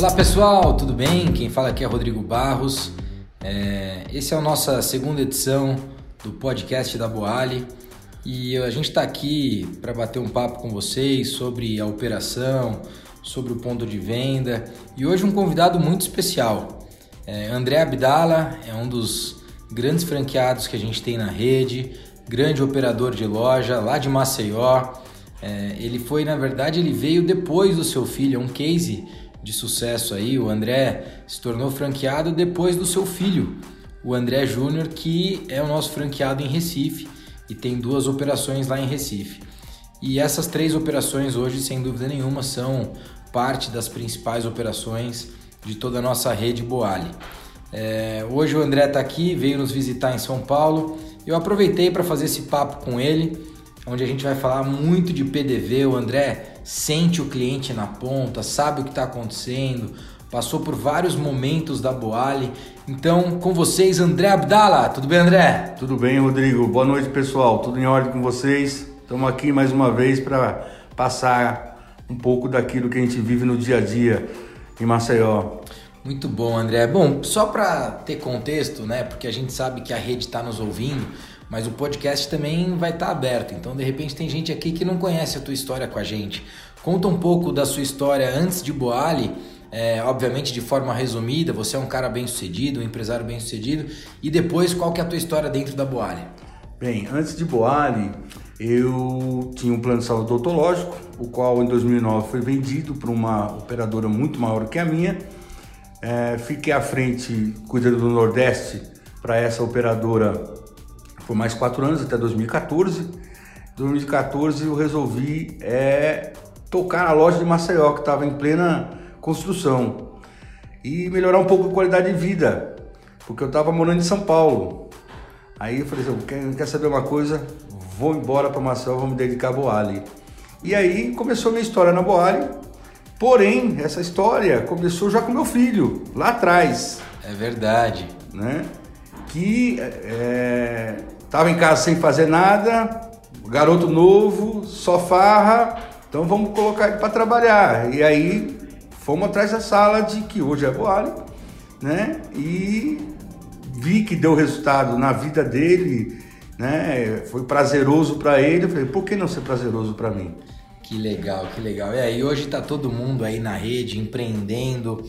Olá pessoal, tudo bem? Quem fala aqui é Rodrigo Barros. É, esse é a nossa segunda edição do podcast da Boali e a gente está aqui para bater um papo com vocês sobre a operação, sobre o ponto de venda e hoje um convidado muito especial. É, André Abdala é um dos grandes franqueados que a gente tem na rede, grande operador de loja lá de Maceió. É, ele foi, na verdade, ele veio depois do seu filho, é um case de sucesso aí. O André se tornou franqueado depois do seu filho, o André Júnior, que é o nosso franqueado em Recife e tem duas operações lá em Recife. E essas três operações hoje, sem dúvida nenhuma, são parte das principais operações de toda a nossa rede Boali. É, hoje o André está aqui, veio nos visitar em São Paulo. Eu aproveitei para fazer esse papo com ele, onde a gente vai falar muito de PDV. O André sente o cliente na ponta, sabe o que está acontecendo, passou por vários momentos da Boali. Então, com vocês, André Abdala. Tudo bem, André? Tudo bem, Rodrigo. Boa noite, pessoal. Tudo em ordem com vocês? Estamos aqui mais uma vez para passar um pouco daquilo que a gente vive no dia a dia em Maceió. Muito bom, André. Bom, só para ter contexto, né? Porque a gente sabe que a rede está nos ouvindo, mas o podcast também vai estar tá aberto. Então, de repente, tem gente aqui que não conhece a tua história com a gente. Conta um pouco da sua história antes de Boali, é, obviamente de forma resumida. Você é um cara bem sucedido, um empresário bem sucedido. E depois, qual que é a tua história dentro da Boali? Bem, antes de Boali, eu tinha um plano de saúde odontológico, o qual em 2009 foi vendido para uma operadora muito maior que a minha é, fiquei à frente, cuidando do Nordeste, para essa operadora por mais quatro anos, até 2014. Em 2014 eu resolvi é, tocar a loja de Maceió, que estava em plena construção, e melhorar um pouco a qualidade de vida, porque eu estava morando em São Paulo. Aí eu falei assim, quer, quer saber uma coisa? Vou embora para Maceió, vou me dedicar a Boali. E aí começou a minha história na Boali, Porém, essa história começou já com meu filho, lá atrás. É verdade. Né? Que estava é, em casa sem fazer nada, garoto novo, só farra, então vamos colocar ele para trabalhar. E aí fomos atrás da sala de que hoje é Boali, né? E vi que deu resultado na vida dele, né? Foi prazeroso para ele. Eu falei, por que não ser prazeroso para mim? Que legal, que legal. É, e hoje está todo mundo aí na rede empreendendo.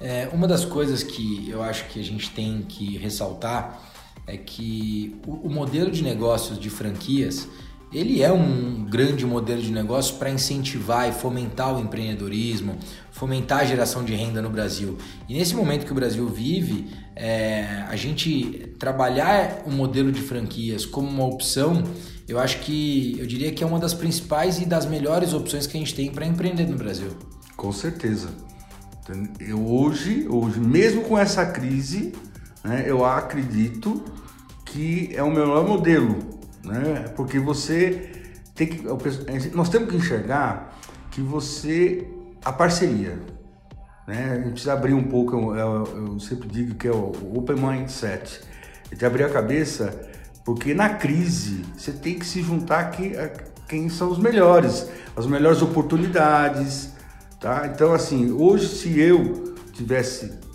É, uma das coisas que eu acho que a gente tem que ressaltar é que o, o modelo de negócios de franquias ele é um grande modelo de negócio para incentivar e fomentar o empreendedorismo, fomentar a geração de renda no Brasil. E nesse momento que o Brasil vive, é, a gente trabalhar o modelo de franquias como uma opção eu acho que eu diria que é uma das principais e das melhores opções que a gente tem para empreender no Brasil. Com certeza. Eu hoje, hoje, mesmo com essa crise, né, eu acredito que é o melhor modelo, né? Porque você tem que, nós temos que enxergar que você a parceria, né? A gente precisa abrir um pouco, eu, eu, eu sempre digo que é o open mindset, a gente abrir a cabeça porque na crise você tem que se juntar aqui a quem são os melhores, as melhores oportunidades, tá? Então assim, hoje se eu tivesse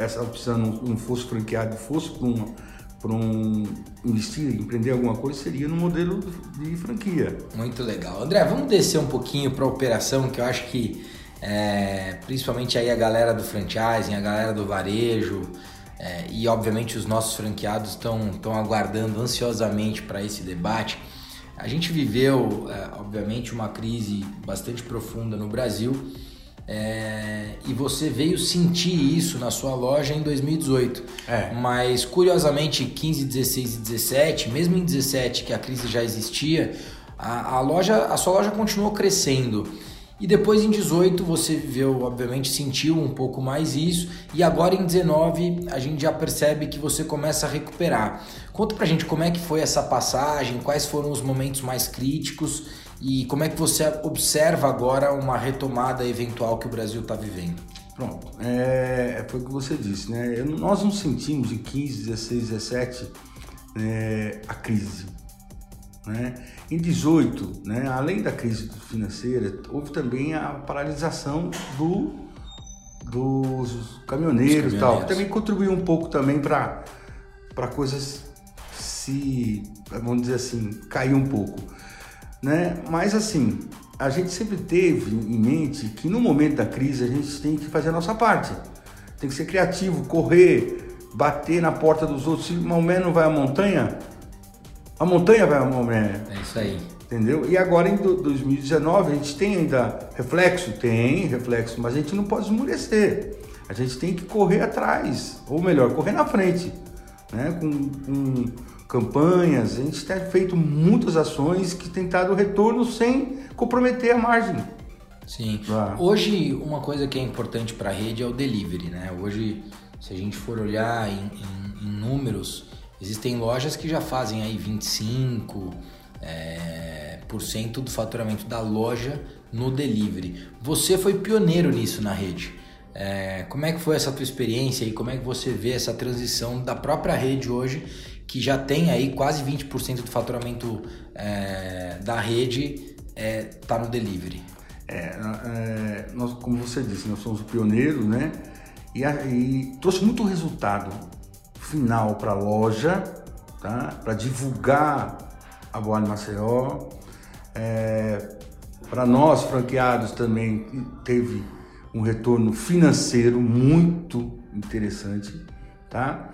essa opção, não fosse franqueado, fosse para um, para um investir, empreender alguma coisa, seria no modelo de franquia. Muito legal. André, vamos descer um pouquinho para a operação, que eu acho que é, principalmente aí a galera do franchising, a galera do varejo, é, e obviamente os nossos franqueados estão aguardando ansiosamente para esse debate. A gente viveu, é, obviamente, uma crise bastante profunda no Brasil é, e você veio sentir isso na sua loja em 2018. É. Mas curiosamente, 15, 16 e 17, mesmo em 17 que a crise já existia, a, a loja, a sua loja continuou crescendo. E depois em 18 você viveu, obviamente, sentiu um pouco mais isso, e agora em 19 a gente já percebe que você começa a recuperar. Conta pra gente como é que foi essa passagem, quais foram os momentos mais críticos e como é que você observa agora uma retomada eventual que o Brasil está vivendo. Pronto, é, foi o que você disse, né? Nós não sentimos em 15, 16, 17 é, a crise. Né? Em 18, né, além da crise financeira, houve também a paralisação do, dos caminhoneiros, e tal, que também contribuiu um pouco também para para coisas se, vamos dizer assim, cair um pouco, né? Mas assim, a gente sempre teve em mente que no momento da crise a gente tem que fazer a nossa parte. Tem que ser criativo, correr, bater na porta dos outros. Se Maomé não vai à montanha, a montanha vai a Maomé. É isso aí. Entendeu? E agora em 2019 a gente tem ainda reflexo? Tem reflexo, mas a gente não pode esmurecer. A gente tem que correr atrás, ou melhor, correr na frente, né? com, com campanhas. A gente tem feito muitas ações que tem dado retorno sem comprometer a margem. Sim. Hoje, uma coisa que é importante para a rede é o delivery, né? Hoje, se a gente for olhar em, em, em números, existem lojas que já fazem aí 25 é, por cento do faturamento da loja no delivery. Você foi pioneiro nisso na rede. É, como é que foi essa tua experiência e como é que você vê essa transição da própria rede hoje, que já tem aí quase 20% do faturamento é, da rede é, tá no delivery? É, é, nós, como você disse, nós somos pioneiros, né? E, e trouxe muito resultado final para a loja, tá? Para divulgar a Boa Maceió. É, para nós franqueados também teve um retorno financeiro muito interessante, tá?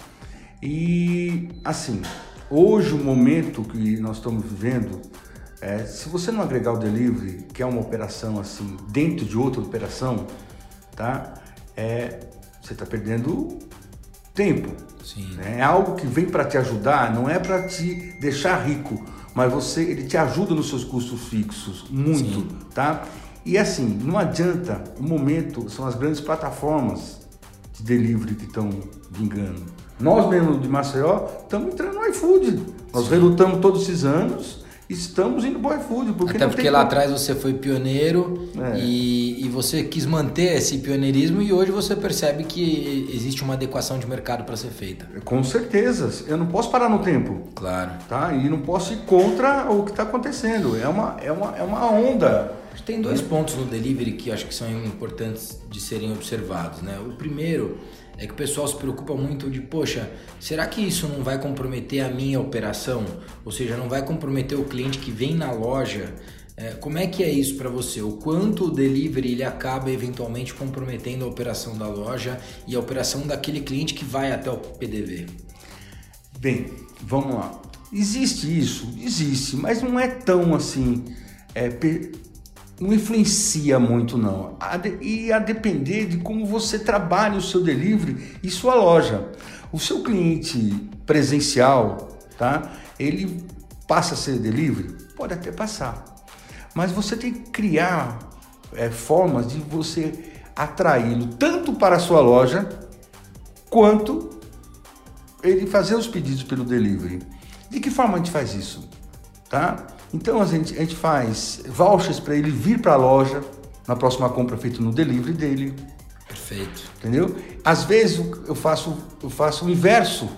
E assim, hoje o momento que nós estamos vivendo, é, se você não agregar o delivery, que é uma operação assim dentro de outra operação, tá? É, você está perdendo tempo. Sim. Né? É algo que vem para te ajudar, não é para te deixar rico, mas você ele te ajuda nos seus custos fixos muito, Sim. tá? E assim, não adianta, o momento são as grandes plataformas de delivery que estão vingando. Nós mesmo de Maceió estamos entrando no iFood. Nós Sim. relutamos todos esses anos estamos indo para o iFood. Porque Até porque lá como... atrás você foi pioneiro é. e, e você quis manter esse pioneirismo e hoje você percebe que existe uma adequação de mercado para ser feita. Com certeza. Eu não posso parar no tempo. Claro. Tá? E não posso ir contra o que está acontecendo. É uma, é, uma, é uma onda. Tem dois pontos no delivery que acho que são importantes de serem observados. Né? O primeiro é que o pessoal se preocupa muito de, poxa, será que isso não vai comprometer a minha operação? Ou seja, não vai comprometer o cliente que vem na loja? É, como é que é isso para você? O quanto o delivery ele acaba eventualmente comprometendo a operação da loja e a operação daquele cliente que vai até o PDV? Bem, vamos lá. Existe isso, existe, mas não é tão assim é, não influencia muito não. E a depender de como você trabalha o seu delivery e sua loja. O seu cliente presencial, tá? Ele passa a ser delivery? Pode até passar. Mas você tem que criar é, formas de você atraí-lo tanto para a sua loja quanto ele fazer os pedidos pelo delivery. De que forma a gente faz isso? Tá? Então a gente, a gente faz vouchers para ele vir para a loja na próxima compra feita no delivery dele. Perfeito. Entendeu? Às vezes eu faço, eu faço o inverso.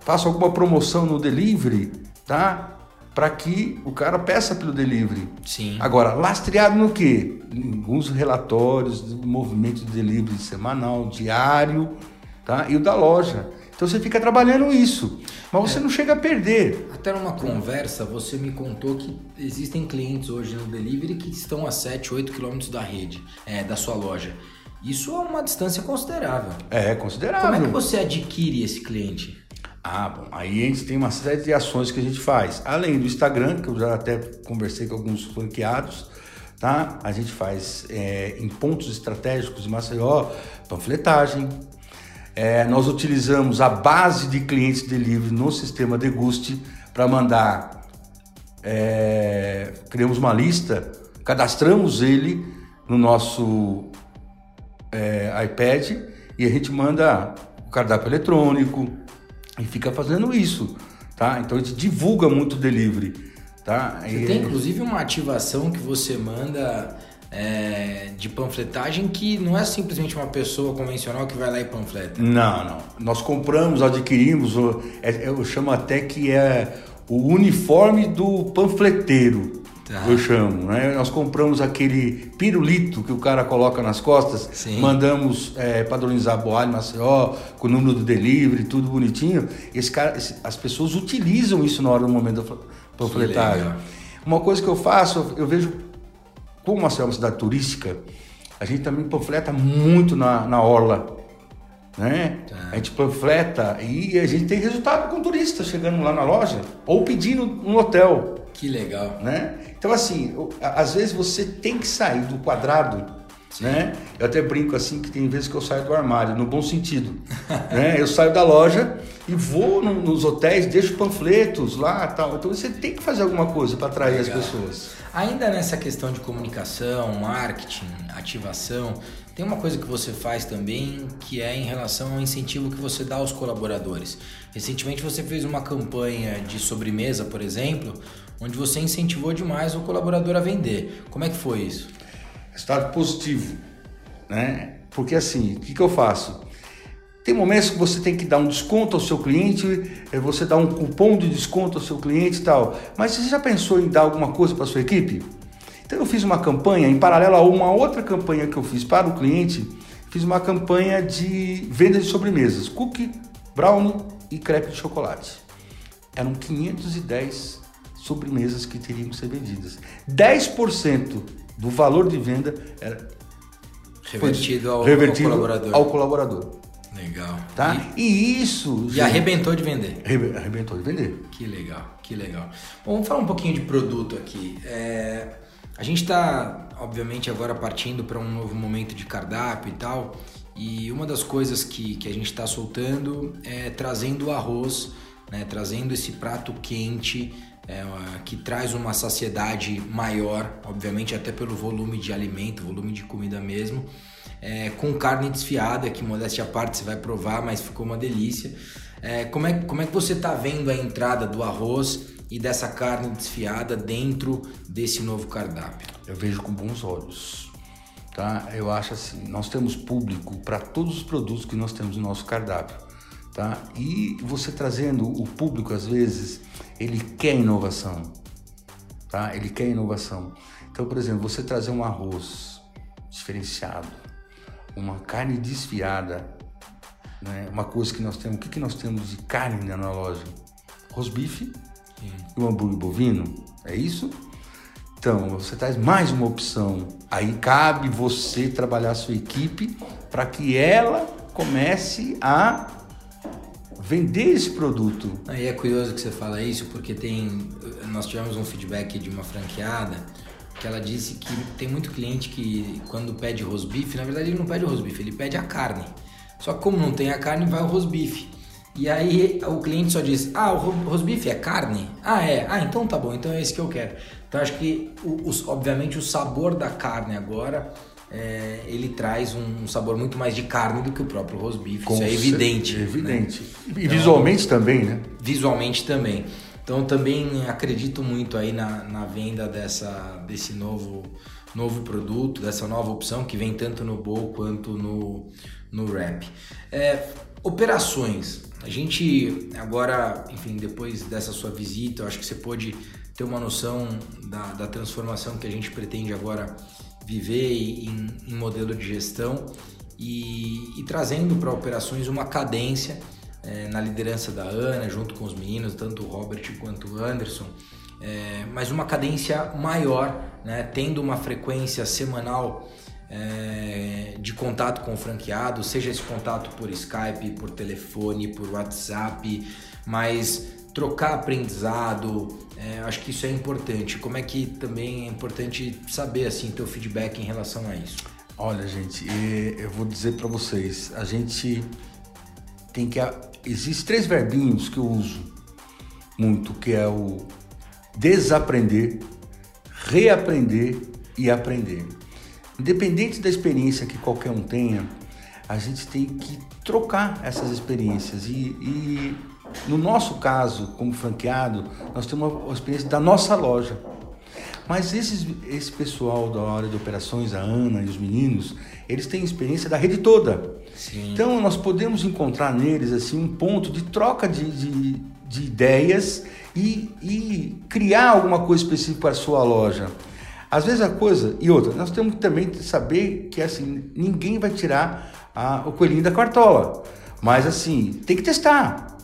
Faço alguma promoção no delivery, tá? Para que o cara peça pelo delivery. Sim. Agora, lastreado no quê? Em alguns relatórios do movimento de delivery semanal, diário, tá? E o da loja. Então você fica trabalhando isso, mas você é. não chega a perder. Até numa conversa você me contou que existem clientes hoje no delivery que estão a 7, 8 quilômetros da rede, é, da sua loja. Isso é uma distância considerável. É, considerável. Como é que você adquire esse cliente? Ah, bom, aí a gente tem uma série de ações que a gente faz. Além do Instagram, que eu já até conversei com alguns franqueados, tá? A gente faz é, em pontos estratégicos de Maceió, panfletagem, é, nós utilizamos a base de clientes delivery no sistema Deguste para mandar. É, criamos uma lista, cadastramos ele no nosso é, iPad e a gente manda o cardápio eletrônico e fica fazendo isso, tá? Então a gente divulga muito delivery, tá? Você e, tem inclusive uma ativação que você manda é, de panfletagem que não é simplesmente uma pessoa convencional que vai lá e panfleta. Não, não. Nós compramos, adquirimos, é, eu chamo até que é o uniforme do panfleteiro. Tá. Eu chamo, né? Nós compramos aquele pirulito que o cara coloca nas costas, Sim. mandamos é, padronizar Boalho, Maceió, com o número do delivery, tudo bonitinho. Esse cara, esse, as pessoas utilizam isso na hora do momento do panfletário. Uma coisa que eu faço, eu vejo, como Maceió é uma cidade turística, a gente também panfleta muito na, na orla né? Tá. A gente panfleta e a gente tem resultado com turistas chegando lá na loja ou pedindo um hotel. Que legal. Né? Então, assim, às vezes você tem que sair do quadrado, Sim. né? Eu até brinco assim que tem vezes que eu saio do armário, no bom sentido. né? Eu saio da loja e vou no, nos hotéis, deixo panfletos lá tal. Então você tem que fazer alguma coisa para atrair legal. as pessoas. Ainda nessa questão de comunicação, marketing, ativação, tem uma coisa que você faz também que é em relação ao incentivo que você dá aos colaboradores. Recentemente você fez uma campanha de sobremesa, por exemplo, onde você incentivou demais o colaborador a vender. Como é que foi isso? Resultado positivo, né? Porque assim, o que, que eu faço? Tem momentos que você tem que dar um desconto ao seu cliente, é, você dá um cupom de desconto ao seu cliente e tal. Mas você já pensou em dar alguma coisa para sua equipe? Então eu fiz uma campanha em paralelo a uma outra campanha que eu fiz para o cliente, fiz uma campanha de venda de sobremesas, cookie, brownie e crepe de chocolate. Eram 510 sobremesas que teriam que ser vendidas. 10% do valor de venda era revertido, ao, revertido ao, colaborador. ao colaborador. Legal. Tá? E, e isso. E arrebentou de vender. Arrebentou de vender. Que legal, que legal. Bom, vamos falar um pouquinho de produto aqui. É, a gente está, obviamente, agora partindo para um novo momento de cardápio e tal. E uma das coisas que, que a gente está soltando é trazendo o arroz, né, trazendo esse prato quente é, que traz uma saciedade maior, obviamente até pelo volume de alimento, volume de comida mesmo, é, com carne desfiada, que modéstia à parte você vai provar, mas ficou uma delícia. É, como, é, como é que você está vendo a entrada do arroz e dessa carne desfiada dentro desse novo cardápio? Eu vejo com bons olhos. Tá? Eu acho assim, nós temos público para todos os produtos que nós temos no nosso cardápio. Tá? E você trazendo o público, às vezes, ele quer inovação. Tá? Ele quer inovação. Então, por exemplo, você trazer um arroz diferenciado, uma carne desfiada, né? uma coisa que nós temos. O que, que nós temos de carne na loja? Rosbife e um hambúrguer bovino. É isso? Então, você traz mais uma opção. Aí cabe você trabalhar a sua equipe para que ela comece a vender esse produto. Aí é curioso que você fala isso, porque tem. Nós tivemos um feedback de uma franqueada que ela disse que tem muito cliente que quando pede rosbife, na verdade ele não pede rosbife, ele pede a carne. Só que como não tem a carne, vai o rosbife. E aí o cliente só diz: Ah, o rosbife é carne? Ah, é. Ah, então tá bom, então é esse que eu quero. Então acho que, o, o, obviamente, o sabor da carne agora é, ele traz um sabor muito mais de carne do que o próprio rosbife. Isso é evidente. É evidente. Né? E então, visualmente também, né? Visualmente também. Então também acredito muito aí na, na venda dessa, desse novo, novo produto, dessa nova opção que vem tanto no bowl quanto no, no wrap. É, operações. A gente agora, enfim, depois dessa sua visita, eu acho que você pôde ter uma noção da, da transformação que a gente pretende agora viver em, em modelo de gestão e, e trazendo para operações uma cadência é, na liderança da Ana, junto com os meninos, tanto o Robert quanto o Anderson, é, mas uma cadência maior, né, tendo uma frequência semanal é, de contato com o franqueado, seja esse contato por Skype, por telefone, por WhatsApp, mas trocar aprendizado, é, acho que isso é importante. Como é que também é importante saber assim teu feedback em relação a isso? Olha, gente, eu vou dizer para vocês, a gente tem que existem três verbinhos que eu uso muito, que é o desaprender, reaprender e aprender. Independente da experiência que qualquer um tenha, a gente tem que trocar essas experiências e, e no nosso caso, como franqueado, nós temos uma experiência da nossa loja. Mas esses, esse pessoal da área de operações, a Ana e os meninos, eles têm experiência da rede toda. Sim. Então nós podemos encontrar neles assim um ponto de troca de, de, de ideias e, e criar alguma coisa específica para a sua loja. Às vezes a coisa, e outra, nós temos que também saber que assim, ninguém vai tirar a, o coelhinho da cartola. Mas assim, tem que testar.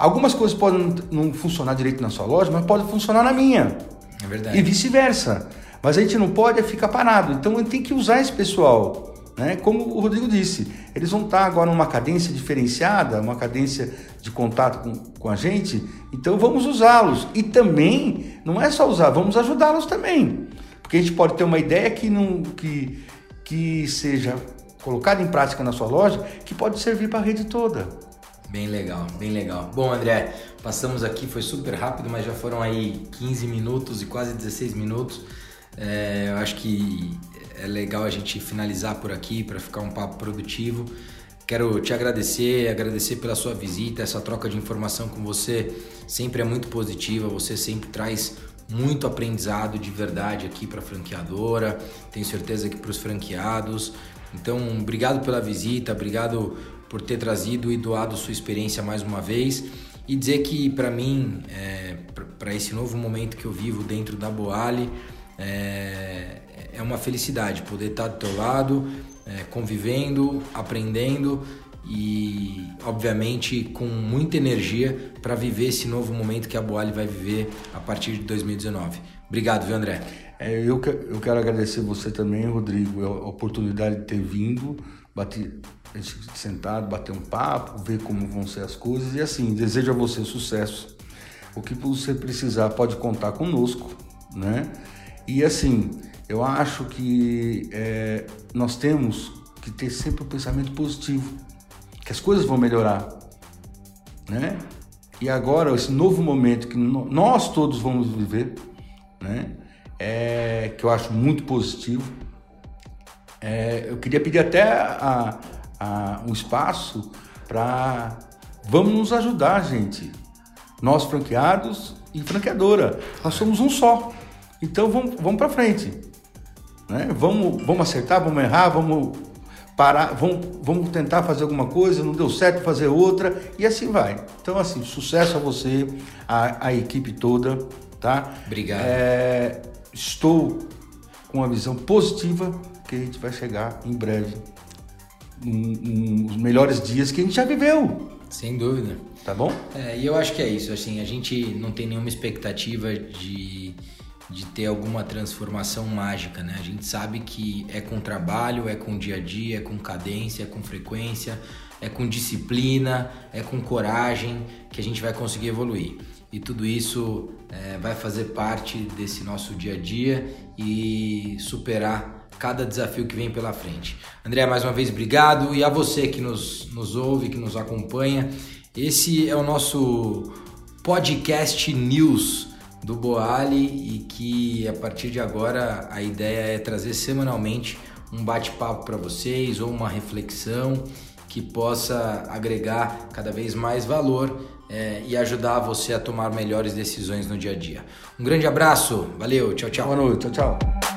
Algumas coisas podem não funcionar direito na sua loja, mas podem funcionar na minha. É verdade. E vice-versa. Mas a gente não pode ficar parado. Então a gente tem que usar esse pessoal. Né? Como o Rodrigo disse, eles vão estar agora numa cadência diferenciada, uma cadência de contato com, com a gente, então vamos usá-los. E também, não é só usar, vamos ajudá-los também. Porque a gente pode ter uma ideia que, não, que, que seja colocada em prática na sua loja, que pode servir para a rede toda. Bem legal, bem legal. Bom, André, passamos aqui, foi super rápido, mas já foram aí 15 minutos e quase 16 minutos. É, eu acho que é legal a gente finalizar por aqui para ficar um papo produtivo. Quero te agradecer, agradecer pela sua visita, essa troca de informação com você sempre é muito positiva, você sempre traz muito aprendizado de verdade aqui para a franqueadora, tenho certeza que para os franqueados. Então, obrigado pela visita, obrigado por ter trazido e doado sua experiência mais uma vez e dizer que para mim, é, para esse novo momento que eu vivo dentro da Boali, é, é uma felicidade poder estar do teu lado, é, convivendo, aprendendo e, obviamente, com muita energia para viver esse novo momento que a Boali vai viver a partir de 2019. Obrigado, viu, André? É, eu, eu quero agradecer você também, Rodrigo, a oportunidade de ter vindo, sentado, bater um papo, ver como vão ser as coisas e assim, desejo a você sucesso. O que você precisar pode contar conosco, né? E assim, eu acho que é, nós temos que ter sempre o um pensamento positivo que as coisas vão melhorar, né? E agora esse novo momento que nós todos vamos viver, né? É, que eu acho muito positivo. É, eu queria pedir até a, a, um espaço para vamos nos ajudar, gente. Nós franqueados e franqueadora, nós somos um só. Então vamos, vamos para frente. Né? Vamos, vamos acertar, vamos errar, vamos parar, vamos, vamos tentar fazer alguma coisa, não deu certo fazer outra e assim vai. Então, assim, sucesso a você, a, a equipe toda, tá? Obrigado. É, estou com uma visão positiva que a gente vai chegar em breve nos melhores dias que a gente já viveu. Sem dúvida. Tá bom? É, e eu acho que é isso. Assim, a gente não tem nenhuma expectativa de de ter alguma transformação mágica, né? A gente sabe que é com trabalho, é com dia a dia, é com cadência, é com frequência, é com disciplina, é com coragem que a gente vai conseguir evoluir. E tudo isso é, vai fazer parte desse nosso dia a dia e superar cada desafio que vem pela frente. André, mais uma vez, obrigado. E a você que nos, nos ouve, que nos acompanha, esse é o nosso podcast News do Boali e que a partir de agora a ideia é trazer semanalmente um bate-papo para vocês ou uma reflexão que possa agregar cada vez mais valor é, e ajudar você a tomar melhores decisões no dia a dia. Um grande abraço, valeu, tchau, tchau. Boa noite, tchau, tchau.